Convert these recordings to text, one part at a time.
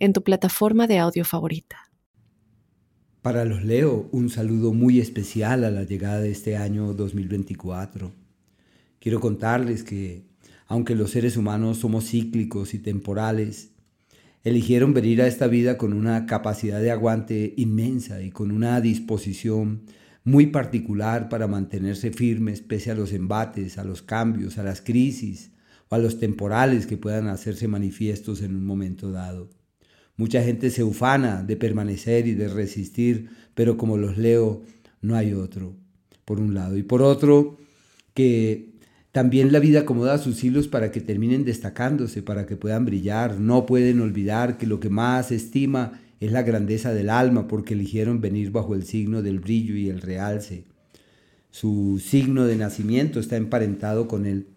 en tu plataforma de audio favorita. Para los Leo, un saludo muy especial a la llegada de este año 2024. Quiero contarles que, aunque los seres humanos somos cíclicos y temporales, eligieron venir a esta vida con una capacidad de aguante inmensa y con una disposición muy particular para mantenerse firmes pese a los embates, a los cambios, a las crisis o a los temporales que puedan hacerse manifiestos en un momento dado. Mucha gente se ufana de permanecer y de resistir, pero como los leo, no hay otro, por un lado. Y por otro, que también la vida acomoda sus hilos para que terminen destacándose, para que puedan brillar. No pueden olvidar que lo que más estima es la grandeza del alma, porque eligieron venir bajo el signo del brillo y el realce. Su signo de nacimiento está emparentado con el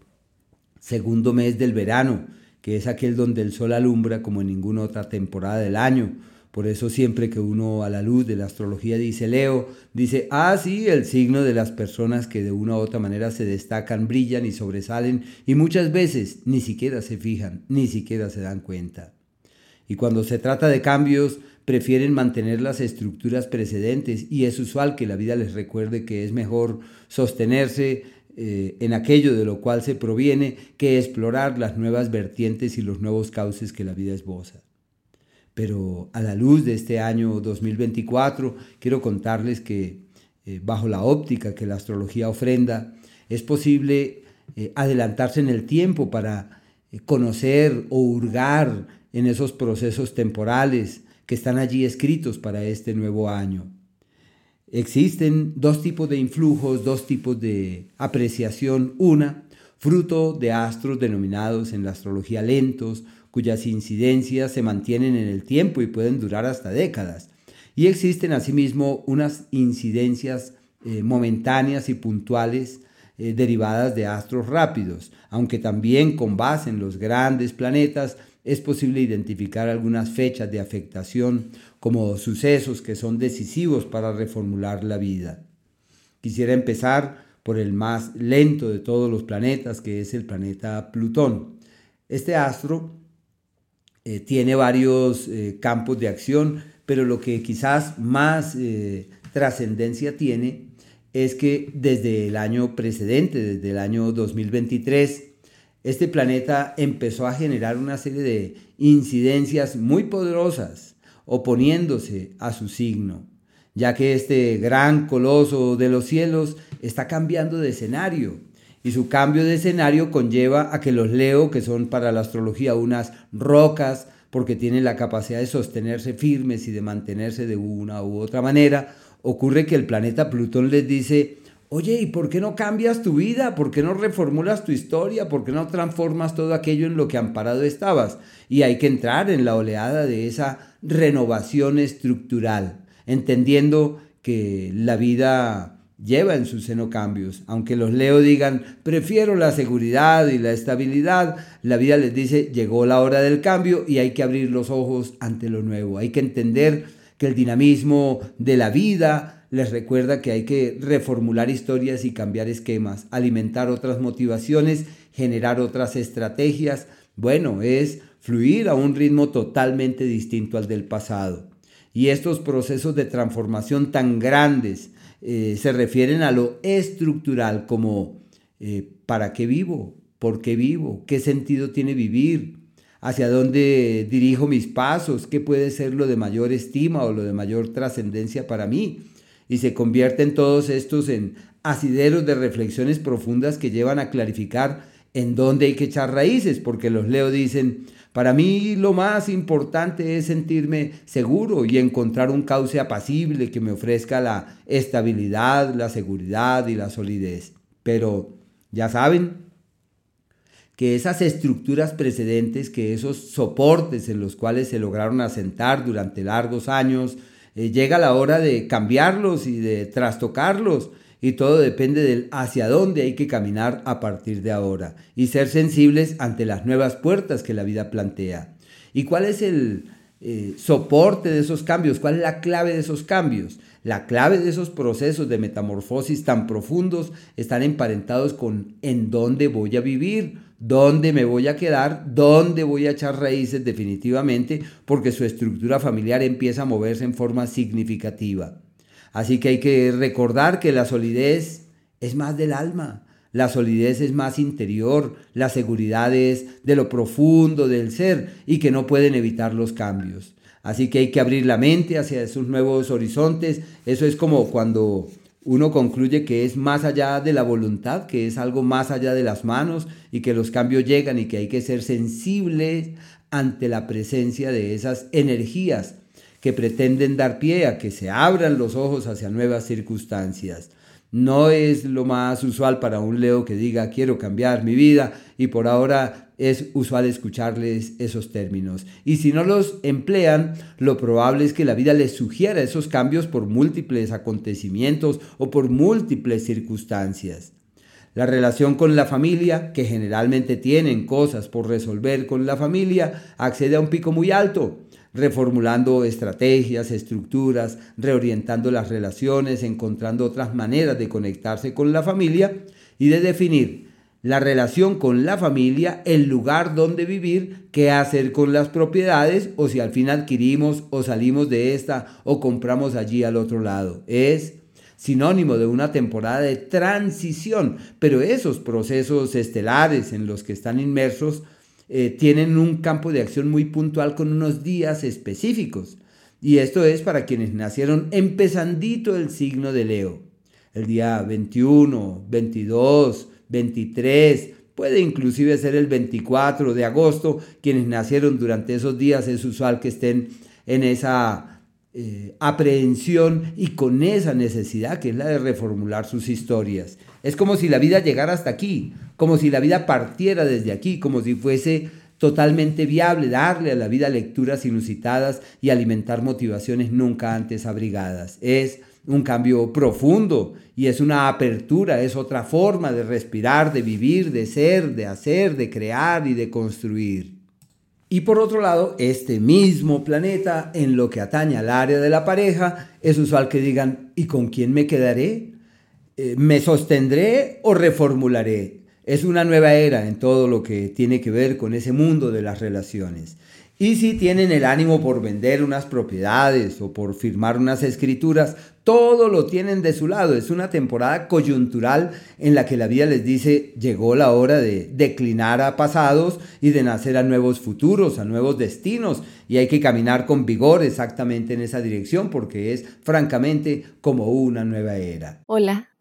segundo mes del verano, que es aquel donde el sol alumbra como en ninguna otra temporada del año. Por eso siempre que uno a la luz de la astrología dice Leo, dice, ah, sí, el signo de las personas que de una u otra manera se destacan, brillan y sobresalen y muchas veces ni siquiera se fijan, ni siquiera se dan cuenta. Y cuando se trata de cambios, prefieren mantener las estructuras precedentes y es usual que la vida les recuerde que es mejor sostenerse eh, en aquello de lo cual se proviene que explorar las nuevas vertientes y los nuevos cauces que la vida esboza. Pero a la luz de este año 2024, quiero contarles que eh, bajo la óptica que la astrología ofrenda, es posible eh, adelantarse en el tiempo para conocer o hurgar en esos procesos temporales que están allí escritos para este nuevo año. Existen dos tipos de influjos, dos tipos de apreciación. Una, fruto de astros denominados en la astrología lentos, cuyas incidencias se mantienen en el tiempo y pueden durar hasta décadas. Y existen asimismo unas incidencias eh, momentáneas y puntuales eh, derivadas de astros rápidos, aunque también con base en los grandes planetas es posible identificar algunas fechas de afectación como sucesos que son decisivos para reformular la vida. Quisiera empezar por el más lento de todos los planetas, que es el planeta Plutón. Este astro eh, tiene varios eh, campos de acción, pero lo que quizás más eh, trascendencia tiene es que desde el año precedente, desde el año 2023, este planeta empezó a generar una serie de incidencias muy poderosas oponiéndose a su signo, ya que este gran coloso de los cielos está cambiando de escenario y su cambio de escenario conlleva a que los Leo, que son para la astrología unas rocas, porque tienen la capacidad de sostenerse firmes y de mantenerse de una u otra manera, ocurre que el planeta Plutón les dice, Oye, ¿y por qué no cambias tu vida? ¿Por qué no reformulas tu historia? ¿Por qué no transformas todo aquello en lo que amparado estabas? Y hay que entrar en la oleada de esa renovación estructural, entendiendo que la vida lleva en su seno cambios. Aunque los leo digan, prefiero la seguridad y la estabilidad, la vida les dice, llegó la hora del cambio y hay que abrir los ojos ante lo nuevo. Hay que entender que el dinamismo de la vida, les recuerda que hay que reformular historias y cambiar esquemas, alimentar otras motivaciones, generar otras estrategias. Bueno, es fluir a un ritmo totalmente distinto al del pasado. Y estos procesos de transformación tan grandes eh, se refieren a lo estructural como eh, ¿para qué vivo? ¿Por qué vivo? ¿Qué sentido tiene vivir? ¿Hacia dónde dirijo mis pasos? ¿Qué puede ser lo de mayor estima o lo de mayor trascendencia para mí? y se convierten todos estos en asideros de reflexiones profundas que llevan a clarificar en dónde hay que echar raíces, porque los leo dicen, para mí lo más importante es sentirme seguro y encontrar un cauce apacible que me ofrezca la estabilidad, la seguridad y la solidez. Pero ya saben que esas estructuras precedentes, que esos soportes en los cuales se lograron asentar durante largos años, eh, llega la hora de cambiarlos y de trastocarlos. Y todo depende del hacia dónde hay que caminar a partir de ahora y ser sensibles ante las nuevas puertas que la vida plantea. ¿Y cuál es el eh, soporte de esos cambios? ¿Cuál es la clave de esos cambios? La clave de esos procesos de metamorfosis tan profundos están emparentados con en dónde voy a vivir, dónde me voy a quedar, dónde voy a echar raíces definitivamente, porque su estructura familiar empieza a moverse en forma significativa. Así que hay que recordar que la solidez es más del alma, la solidez es más interior, la seguridad es de lo profundo del ser y que no pueden evitar los cambios. Así que hay que abrir la mente hacia esos nuevos horizontes. Eso es como cuando uno concluye que es más allá de la voluntad, que es algo más allá de las manos y que los cambios llegan y que hay que ser sensibles ante la presencia de esas energías que pretenden dar pie a que se abran los ojos hacia nuevas circunstancias. No es lo más usual para un Leo que diga quiero cambiar mi vida y por ahora es usual escucharles esos términos. Y si no los emplean, lo probable es que la vida les sugiera esos cambios por múltiples acontecimientos o por múltiples circunstancias. La relación con la familia, que generalmente tienen cosas por resolver con la familia, accede a un pico muy alto reformulando estrategias, estructuras, reorientando las relaciones, encontrando otras maneras de conectarse con la familia y de definir la relación con la familia, el lugar donde vivir, qué hacer con las propiedades o si al fin adquirimos o salimos de esta o compramos allí al otro lado. Es sinónimo de una temporada de transición, pero esos procesos estelares en los que están inmersos eh, tienen un campo de acción muy puntual con unos días específicos. Y esto es para quienes nacieron empezandito el signo de Leo. El día 21, 22, 23, puede inclusive ser el 24 de agosto. Quienes nacieron durante esos días es usual que estén en esa eh, aprehensión y con esa necesidad que es la de reformular sus historias. Es como si la vida llegara hasta aquí, como si la vida partiera desde aquí, como si fuese totalmente viable darle a la vida lecturas inusitadas y alimentar motivaciones nunca antes abrigadas. Es un cambio profundo y es una apertura, es otra forma de respirar, de vivir, de ser, de hacer, de crear y de construir. Y por otro lado, este mismo planeta, en lo que atañe al área de la pareja, es usual que digan, ¿y con quién me quedaré? Eh, ¿Me sostendré o reformularé? Es una nueva era en todo lo que tiene que ver con ese mundo de las relaciones. Y si tienen el ánimo por vender unas propiedades o por firmar unas escrituras, todo lo tienen de su lado. Es una temporada coyuntural en la que la vida les dice llegó la hora de declinar a pasados y de nacer a nuevos futuros, a nuevos destinos. Y hay que caminar con vigor exactamente en esa dirección porque es francamente como una nueva era. Hola,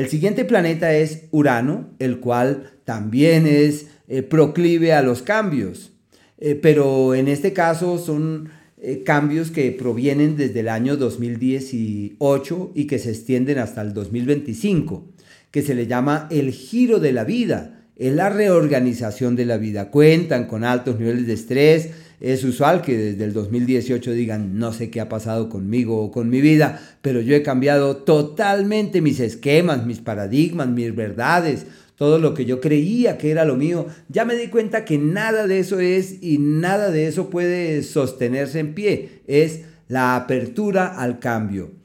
El siguiente planeta es Urano, el cual también es eh, proclive a los cambios, eh, pero en este caso son eh, cambios que provienen desde el año 2018 y que se extienden hasta el 2025, que se le llama el giro de la vida, la reorganización de la vida. Cuentan con altos niveles de estrés, es usual que desde el 2018 digan, no sé qué ha pasado conmigo o con mi vida, pero yo he cambiado totalmente mis esquemas, mis paradigmas, mis verdades, todo lo que yo creía que era lo mío. Ya me di cuenta que nada de eso es y nada de eso puede sostenerse en pie. Es la apertura al cambio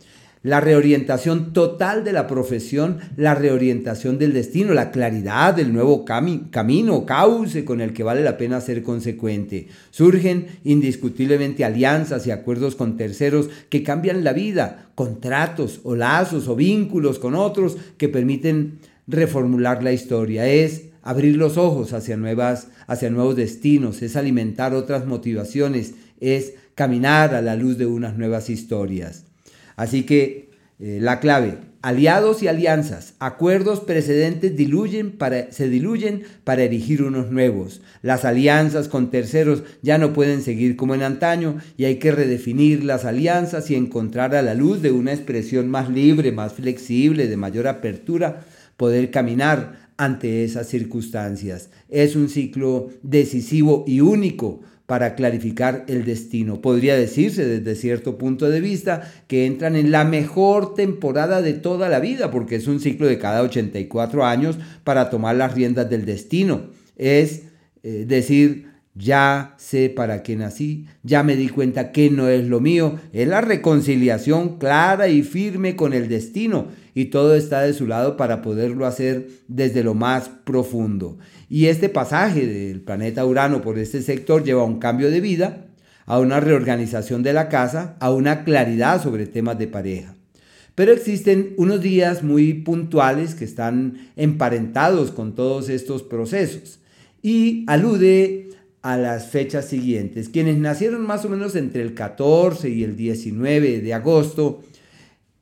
la reorientación total de la profesión, la reorientación del destino, la claridad del nuevo camino, cauce con el que vale la pena ser consecuente. Surgen indiscutiblemente alianzas y acuerdos con terceros que cambian la vida, contratos o lazos o vínculos con otros que permiten reformular la historia. Es abrir los ojos hacia, nuevas, hacia nuevos destinos, es alimentar otras motivaciones, es caminar a la luz de unas nuevas historias. Así que eh, la clave, aliados y alianzas, acuerdos precedentes diluyen para, se diluyen para erigir unos nuevos. Las alianzas con terceros ya no pueden seguir como en antaño y hay que redefinir las alianzas y encontrar a la luz de una expresión más libre, más flexible, de mayor apertura, poder caminar ante esas circunstancias. Es un ciclo decisivo y único para clarificar el destino. Podría decirse desde cierto punto de vista que entran en la mejor temporada de toda la vida, porque es un ciclo de cada 84 años para tomar las riendas del destino. Es eh, decir, ya sé para qué nací, ya me di cuenta que no es lo mío, es la reconciliación clara y firme con el destino y todo está de su lado para poderlo hacer desde lo más profundo. Y este pasaje del planeta Urano por este sector lleva a un cambio de vida, a una reorganización de la casa, a una claridad sobre temas de pareja. Pero existen unos días muy puntuales que están emparentados con todos estos procesos y alude a las fechas siguientes. Quienes nacieron más o menos entre el 14 y el 19 de agosto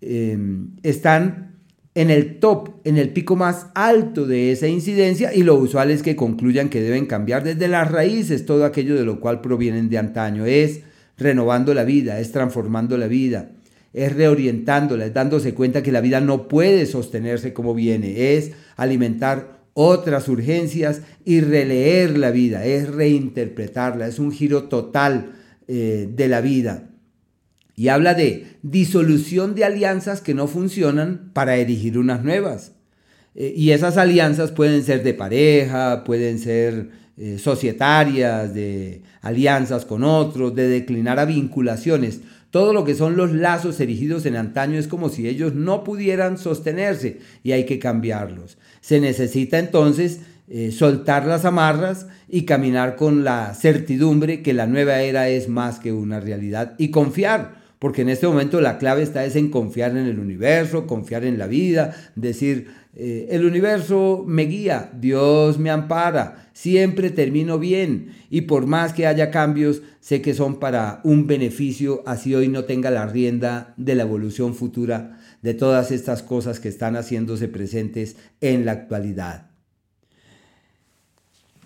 eh, están en el top, en el pico más alto de esa incidencia y lo usual es que concluyan que deben cambiar desde las raíces todo aquello de lo cual provienen de antaño. Es renovando la vida, es transformando la vida, es reorientándola, es dándose cuenta que la vida no puede sostenerse como viene, es alimentar otras urgencias y releer la vida, es reinterpretarla, es un giro total eh, de la vida y habla de disolución de alianzas que no funcionan para erigir unas nuevas. Eh, y esas alianzas pueden ser de pareja, pueden ser eh, societarias, de alianzas con otros, de declinar a vinculaciones. Todo lo que son los lazos erigidos en antaño es como si ellos no pudieran sostenerse y hay que cambiarlos. Se necesita entonces eh, soltar las amarras y caminar con la certidumbre que la nueva era es más que una realidad y confiar porque en este momento la clave está es en confiar en el universo, confiar en la vida, decir, eh, el universo me guía, Dios me ampara, siempre termino bien y por más que haya cambios, sé que son para un beneficio, así hoy no tenga la rienda de la evolución futura de todas estas cosas que están haciéndose presentes en la actualidad.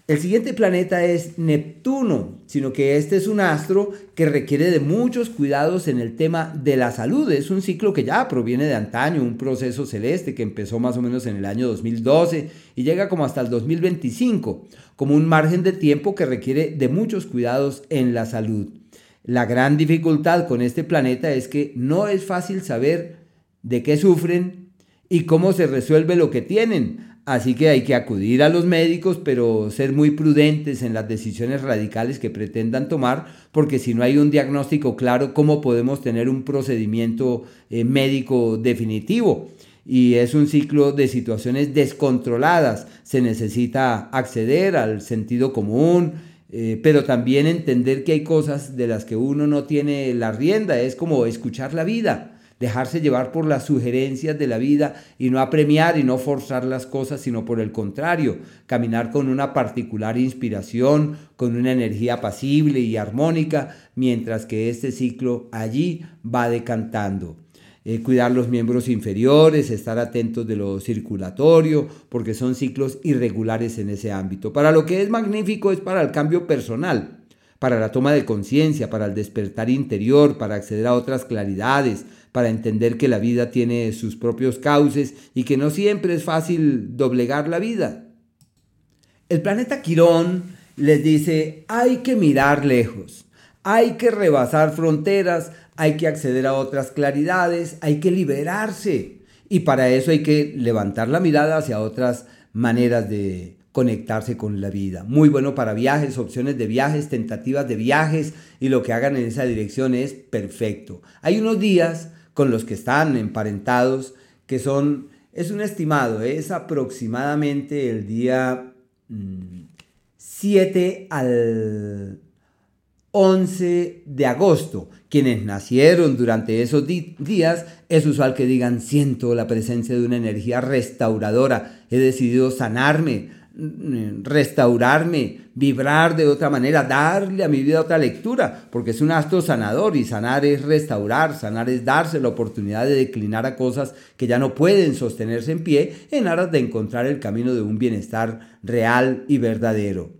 El siguiente planeta es Neptuno, sino que este es un astro que requiere de muchos cuidados en el tema de la salud. Es un ciclo que ya proviene de antaño, un proceso celeste que empezó más o menos en el año 2012 y llega como hasta el 2025, como un margen de tiempo que requiere de muchos cuidados en la salud. La gran dificultad con este planeta es que no es fácil saber de qué sufren y cómo se resuelve lo que tienen Así que hay que acudir a los médicos, pero ser muy prudentes en las decisiones radicales que pretendan tomar, porque si no hay un diagnóstico claro, ¿cómo podemos tener un procedimiento eh, médico definitivo? Y es un ciclo de situaciones descontroladas. Se necesita acceder al sentido común, eh, pero también entender que hay cosas de las que uno no tiene la rienda. Es como escuchar la vida dejarse llevar por las sugerencias de la vida y no apremiar y no forzar las cosas, sino por el contrario, caminar con una particular inspiración, con una energía apacible y armónica, mientras que este ciclo allí va decantando. Eh, cuidar los miembros inferiores, estar atentos de lo circulatorio, porque son ciclos irregulares en ese ámbito. Para lo que es magnífico es para el cambio personal, para la toma de conciencia, para el despertar interior, para acceder a otras claridades, para entender que la vida tiene sus propios cauces y que no siempre es fácil doblegar la vida. El planeta Quirón les dice, hay que mirar lejos, hay que rebasar fronteras, hay que acceder a otras claridades, hay que liberarse. Y para eso hay que levantar la mirada hacia otras maneras de conectarse con la vida. Muy bueno para viajes, opciones de viajes, tentativas de viajes y lo que hagan en esa dirección es perfecto. Hay unos días con los que están emparentados, que son, es un estimado, es aproximadamente el día 7 mm, al 11 de agosto. Quienes nacieron durante esos días, es usual que digan, siento la presencia de una energía restauradora, he decidido sanarme, restaurarme, vibrar de otra manera, darle a mi vida otra lectura, porque es un acto sanador y sanar es restaurar, sanar es darse la oportunidad de declinar a cosas que ya no pueden sostenerse en pie en aras de encontrar el camino de un bienestar real y verdadero.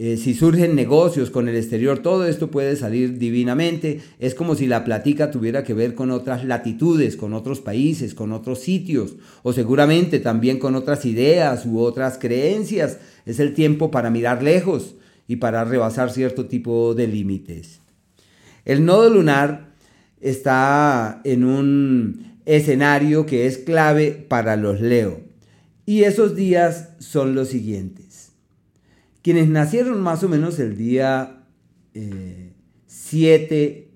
Eh, si surgen negocios con el exterior, todo esto puede salir divinamente. Es como si la platica tuviera que ver con otras latitudes, con otros países, con otros sitios, o seguramente también con otras ideas u otras creencias. Es el tiempo para mirar lejos y para rebasar cierto tipo de límites. El nodo lunar está en un escenario que es clave para los Leo. Y esos días son los siguientes. Quienes nacieron más o menos el día 7, eh,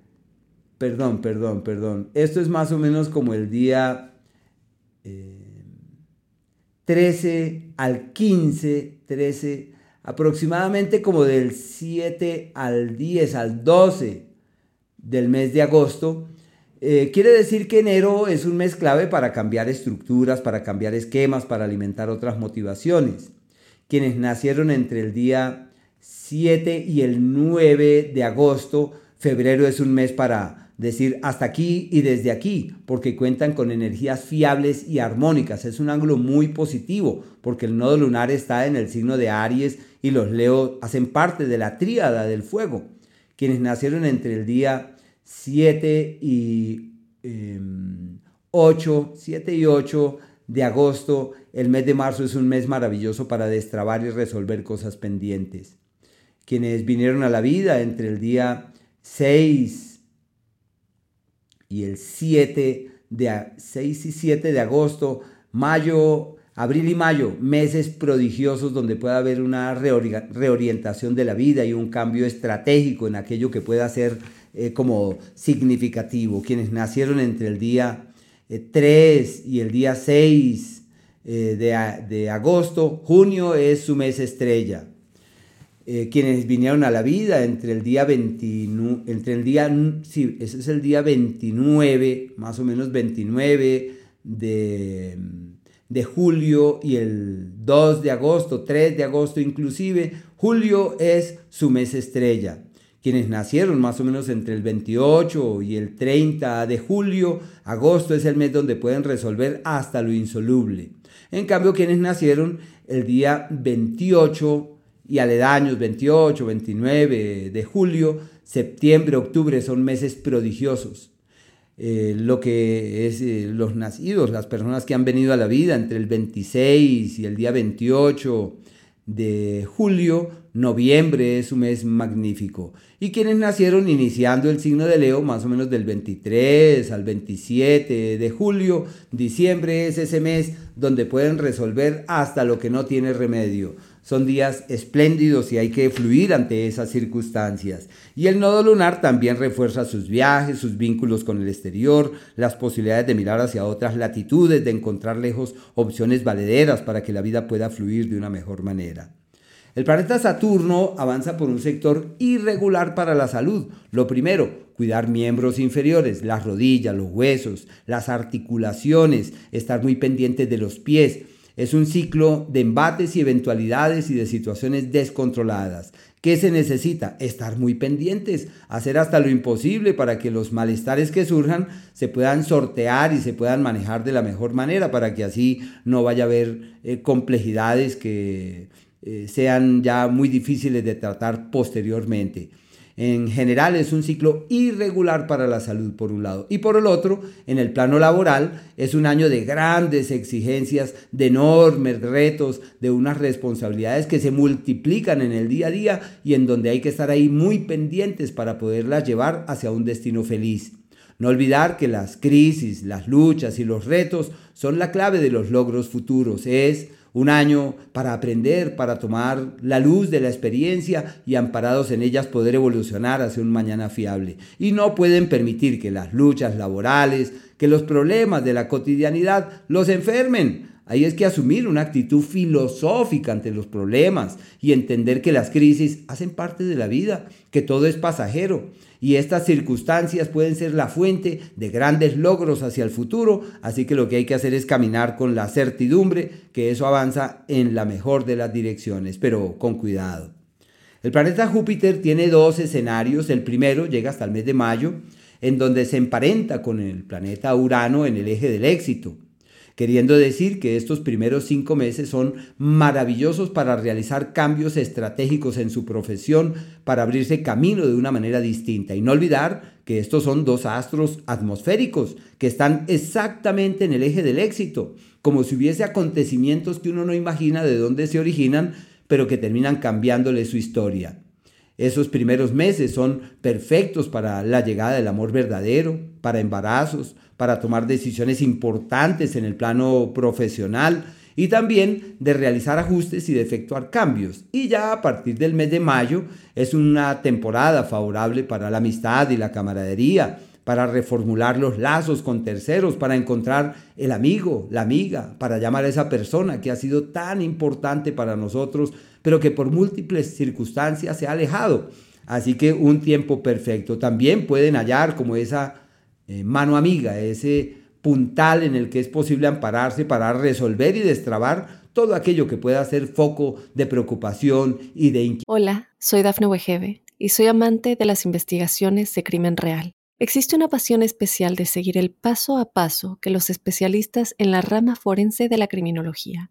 perdón, perdón, perdón, esto es más o menos como el día 13 eh, al 15, 13, aproximadamente como del 7 al 10, al 12 del mes de agosto. Eh, quiere decir que enero es un mes clave para cambiar estructuras, para cambiar esquemas, para alimentar otras motivaciones quienes nacieron entre el día 7 y el 9 de agosto. Febrero es un mes para decir hasta aquí y desde aquí, porque cuentan con energías fiables y armónicas. Es un ángulo muy positivo, porque el nodo lunar está en el signo de Aries y los Leo hacen parte de la tríada del fuego. Quienes nacieron entre el día 7 y 8, em, 7 y 8 de agosto, el mes de marzo es un mes maravilloso para destrabar y resolver cosas pendientes. Quienes vinieron a la vida entre el día 6 y el 7 de 6 y 7 de agosto, mayo, abril y mayo, meses prodigiosos donde puede haber una reorientación de la vida y un cambio estratégico en aquello que pueda ser eh, como significativo. Quienes nacieron entre el día 3 eh, y el día 6 eh, de, agosto, junio es su mes estrella. Eh, quienes vinieron a la vida entre el día 29, entre el día, sí, ese es el día 29, más o menos 29 de, de julio y el 2 de agosto, 3 de agosto inclusive, julio es su mes estrella quienes nacieron más o menos entre el 28 y el 30 de julio, agosto es el mes donde pueden resolver hasta lo insoluble. En cambio, quienes nacieron el día 28 y aledaños 28, 29 de julio, septiembre, octubre son meses prodigiosos. Eh, lo que es eh, los nacidos, las personas que han venido a la vida entre el 26 y el día 28 de julio, noviembre es un mes magnífico. Y quienes nacieron iniciando el signo de Leo, más o menos del 23 al 27 de julio, diciembre es ese mes donde pueden resolver hasta lo que no tiene remedio. Son días espléndidos y hay que fluir ante esas circunstancias. Y el nodo lunar también refuerza sus viajes, sus vínculos con el exterior, las posibilidades de mirar hacia otras latitudes, de encontrar lejos opciones valederas para que la vida pueda fluir de una mejor manera. El planeta Saturno avanza por un sector irregular para la salud. Lo primero, cuidar miembros inferiores, las rodillas, los huesos, las articulaciones, estar muy pendientes de los pies, es un ciclo de embates y eventualidades y de situaciones descontroladas. ¿Qué se necesita? Estar muy pendientes, hacer hasta lo imposible para que los malestares que surjan se puedan sortear y se puedan manejar de la mejor manera para que así no vaya a haber eh, complejidades que eh, sean ya muy difíciles de tratar posteriormente. En general es un ciclo irregular para la salud por un lado y por el otro, en el plano laboral, es un año de grandes exigencias, de enormes retos, de unas responsabilidades que se multiplican en el día a día y en donde hay que estar ahí muy pendientes para poderlas llevar hacia un destino feliz. No olvidar que las crisis, las luchas y los retos son la clave de los logros futuros. Es un año para aprender, para tomar la luz de la experiencia y amparados en ellas poder evolucionar hacia un mañana fiable. Y no pueden permitir que las luchas laborales, que los problemas de la cotidianidad los enfermen. Ahí es que asumir una actitud filosófica ante los problemas y entender que las crisis hacen parte de la vida, que todo es pasajero. Y estas circunstancias pueden ser la fuente de grandes logros hacia el futuro, así que lo que hay que hacer es caminar con la certidumbre que eso avanza en la mejor de las direcciones, pero con cuidado. El planeta Júpiter tiene dos escenarios, el primero llega hasta el mes de mayo, en donde se emparenta con el planeta Urano en el eje del éxito queriendo decir que estos primeros cinco meses son maravillosos para realizar cambios estratégicos en su profesión, para abrirse camino de una manera distinta. Y no olvidar que estos son dos astros atmosféricos que están exactamente en el eje del éxito, como si hubiese acontecimientos que uno no imagina de dónde se originan, pero que terminan cambiándole su historia. Esos primeros meses son perfectos para la llegada del amor verdadero, para embarazos, para tomar decisiones importantes en el plano profesional y también de realizar ajustes y de efectuar cambios. Y ya a partir del mes de mayo es una temporada favorable para la amistad y la camaradería, para reformular los lazos con terceros, para encontrar el amigo, la amiga, para llamar a esa persona que ha sido tan importante para nosotros, pero que por múltiples circunstancias se ha alejado. Así que un tiempo perfecto. También pueden hallar como esa eh, mano amiga, ese puntal en el que es posible ampararse para resolver y destrabar todo aquello que pueda ser foco de preocupación y de inquietud. Hola, soy Dafne Wegebe y soy amante de las investigaciones de crimen real. Existe una pasión especial de seguir el paso a paso que los especialistas en la rama forense de la criminología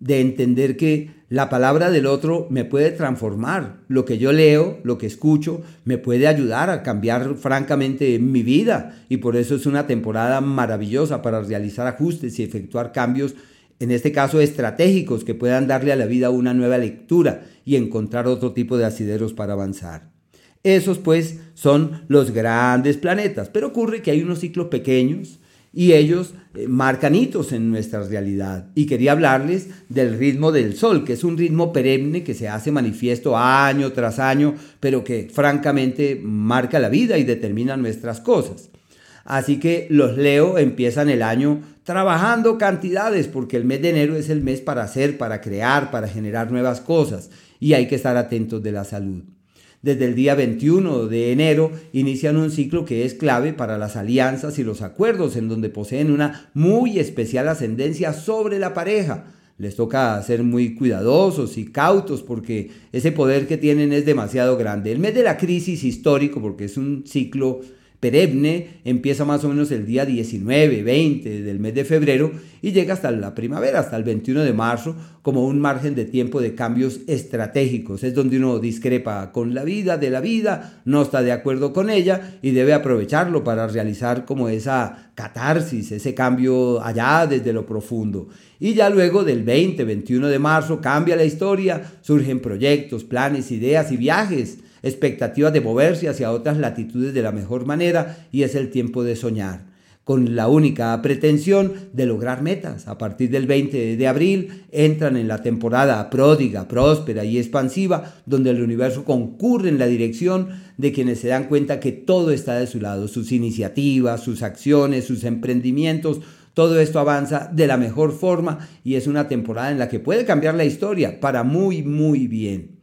de entender que la palabra del otro me puede transformar. Lo que yo leo, lo que escucho, me puede ayudar a cambiar francamente mi vida. Y por eso es una temporada maravillosa para realizar ajustes y efectuar cambios, en este caso estratégicos, que puedan darle a la vida una nueva lectura y encontrar otro tipo de asideros para avanzar. Esos pues son los grandes planetas, pero ocurre que hay unos ciclos pequeños, y ellos eh, marcan hitos en nuestra realidad. Y quería hablarles del ritmo del sol, que es un ritmo perenne que se hace manifiesto año tras año, pero que francamente marca la vida y determina nuestras cosas. Así que los Leo empiezan el año trabajando cantidades, porque el mes de enero es el mes para hacer, para crear, para generar nuevas cosas, y hay que estar atentos de la salud desde el día 21 de enero inician un ciclo que es clave para las alianzas y los acuerdos en donde poseen una muy especial ascendencia sobre la pareja. Les toca ser muy cuidadosos y cautos porque ese poder que tienen es demasiado grande. El mes de la crisis histórico, porque es un ciclo perenne empieza más o menos el día 19, 20 del mes de febrero y llega hasta la primavera, hasta el 21 de marzo, como un margen de tiempo de cambios estratégicos. Es donde uno discrepa con la vida de la vida, no está de acuerdo con ella y debe aprovecharlo para realizar como esa catarsis, ese cambio allá desde lo profundo. Y ya luego del 20, 21 de marzo cambia la historia, surgen proyectos, planes, ideas y viajes expectativas de moverse hacia otras latitudes de la mejor manera y es el tiempo de soñar, con la única pretensión de lograr metas. A partir del 20 de abril entran en la temporada pródiga, próspera y expansiva, donde el universo concurre en la dirección de quienes se dan cuenta que todo está de su lado, sus iniciativas, sus acciones, sus emprendimientos, todo esto avanza de la mejor forma y es una temporada en la que puede cambiar la historia para muy, muy bien.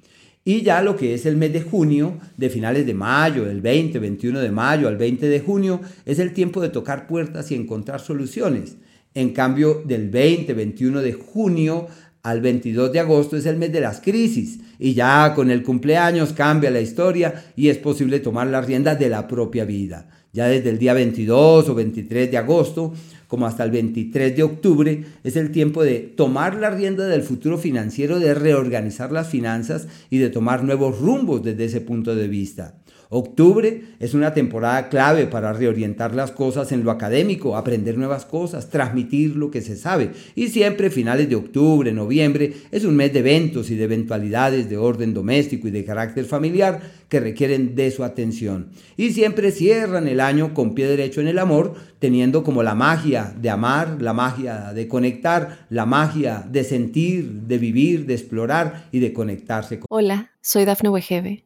Y ya lo que es el mes de junio, de finales de mayo, del 20, 21 de mayo al 20 de junio, es el tiempo de tocar puertas y encontrar soluciones. En cambio, del 20, 21 de junio al 22 de agosto es el mes de las crisis y ya con el cumpleaños cambia la historia y es posible tomar las riendas de la propia vida. Ya desde el día 22 o 23 de agosto como hasta el 23 de octubre, es el tiempo de tomar la rienda del futuro financiero, de reorganizar las finanzas y de tomar nuevos rumbos desde ese punto de vista. Octubre es una temporada clave para reorientar las cosas en lo académico, aprender nuevas cosas, transmitir lo que se sabe. Y siempre finales de octubre, noviembre, es un mes de eventos y de eventualidades de orden doméstico y de carácter familiar que requieren de su atención. Y siempre cierran el año con pie derecho en el amor, teniendo como la magia de amar, la magia de conectar, la magia de sentir, de vivir, de explorar y de conectarse. Hola, soy Dafne Wegebe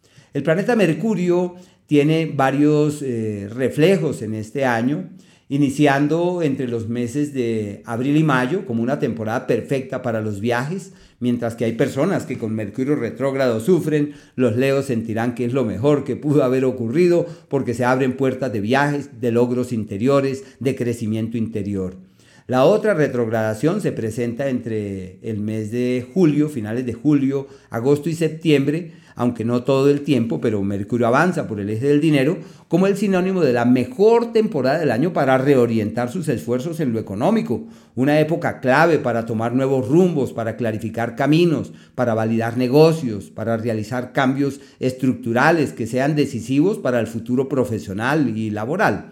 El planeta Mercurio tiene varios eh, reflejos en este año, iniciando entre los meses de abril y mayo como una temporada perfecta para los viajes, mientras que hay personas que con Mercurio retrógrado sufren, los leos sentirán que es lo mejor que pudo haber ocurrido porque se abren puertas de viajes, de logros interiores, de crecimiento interior. La otra retrogradación se presenta entre el mes de julio, finales de julio, agosto y septiembre, aunque no todo el tiempo, pero Mercurio avanza por el eje del dinero, como el sinónimo de la mejor temporada del año para reorientar sus esfuerzos en lo económico, una época clave para tomar nuevos rumbos, para clarificar caminos, para validar negocios, para realizar cambios estructurales que sean decisivos para el futuro profesional y laboral.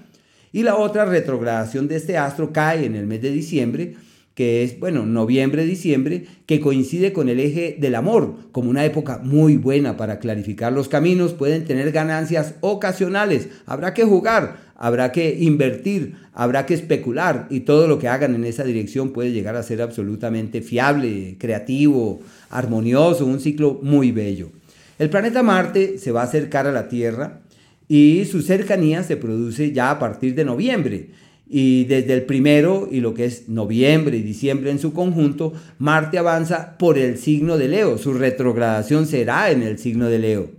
Y la otra retrogradación de este astro cae en el mes de diciembre, que es, bueno, noviembre-diciembre, que coincide con el eje del amor, como una época muy buena para clarificar los caminos, pueden tener ganancias ocasionales, habrá que jugar, habrá que invertir, habrá que especular y todo lo que hagan en esa dirección puede llegar a ser absolutamente fiable, creativo, armonioso, un ciclo muy bello. El planeta Marte se va a acercar a la Tierra y su cercanía se produce ya a partir de noviembre. Y desde el primero y lo que es noviembre y diciembre en su conjunto, Marte avanza por el signo de Leo. Su retrogradación será en el signo de Leo.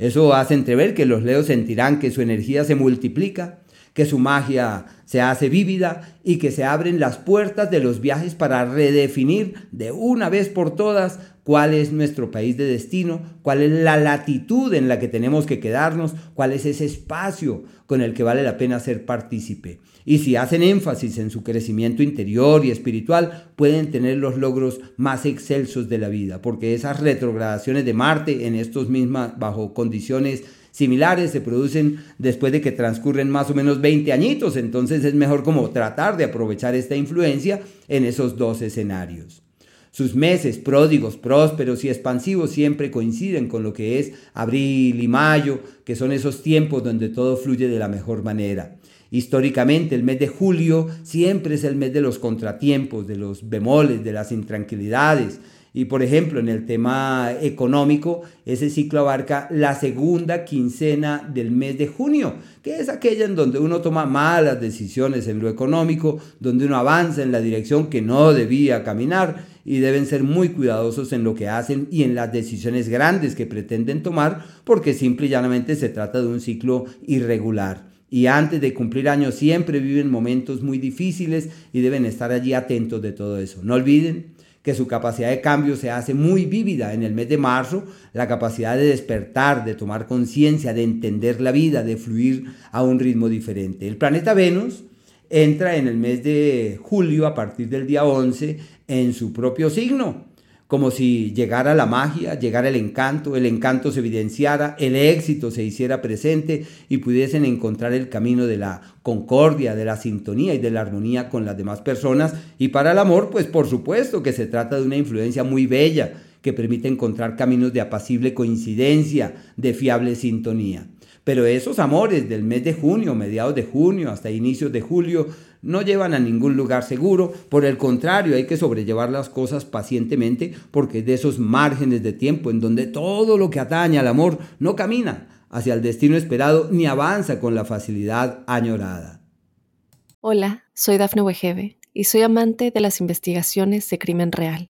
Eso hace entrever que los Leos sentirán que su energía se multiplica, que su magia se hace vívida y que se abren las puertas de los viajes para redefinir de una vez por todas cuál es nuestro país de destino, cuál es la latitud en la que tenemos que quedarnos, cuál es ese espacio con el que vale la pena ser partícipe. Y si hacen énfasis en su crecimiento interior y espiritual, pueden tener los logros más excelsos de la vida, porque esas retrogradaciones de Marte en estos mismas, bajo condiciones similares se producen después de que transcurren más o menos 20 añitos, entonces es mejor como tratar de aprovechar esta influencia en esos dos escenarios. Sus meses pródigos, prósperos y expansivos siempre coinciden con lo que es abril y mayo, que son esos tiempos donde todo fluye de la mejor manera. Históricamente el mes de julio siempre es el mes de los contratiempos, de los bemoles, de las intranquilidades, y por ejemplo, en el tema económico, ese ciclo abarca la segunda quincena del mes de junio, que es aquella en donde uno toma malas decisiones en lo económico, donde uno avanza en la dirección que no debía caminar y deben ser muy cuidadosos en lo que hacen y en las decisiones grandes que pretenden tomar, porque simple y llanamente se trata de un ciclo irregular y antes de cumplir años siempre viven momentos muy difíciles y deben estar allí atentos de todo eso. No olviden que su capacidad de cambio se hace muy vívida en el mes de marzo, la capacidad de despertar, de tomar conciencia, de entender la vida, de fluir a un ritmo diferente. El planeta Venus entra en el mes de julio a partir del día 11 en su propio signo como si llegara la magia, llegara el encanto, el encanto se evidenciara, el éxito se hiciera presente y pudiesen encontrar el camino de la concordia, de la sintonía y de la armonía con las demás personas. Y para el amor, pues por supuesto que se trata de una influencia muy bella que permite encontrar caminos de apacible coincidencia, de fiable sintonía. Pero esos amores del mes de junio, mediados de junio hasta inicios de julio, no llevan a ningún lugar seguro, por el contrario, hay que sobrellevar las cosas pacientemente porque es de esos márgenes de tiempo en donde todo lo que atañe al amor no camina hacia el destino esperado ni avanza con la facilidad añorada. Hola, soy Dafne Wegebe y soy amante de las investigaciones de crimen real.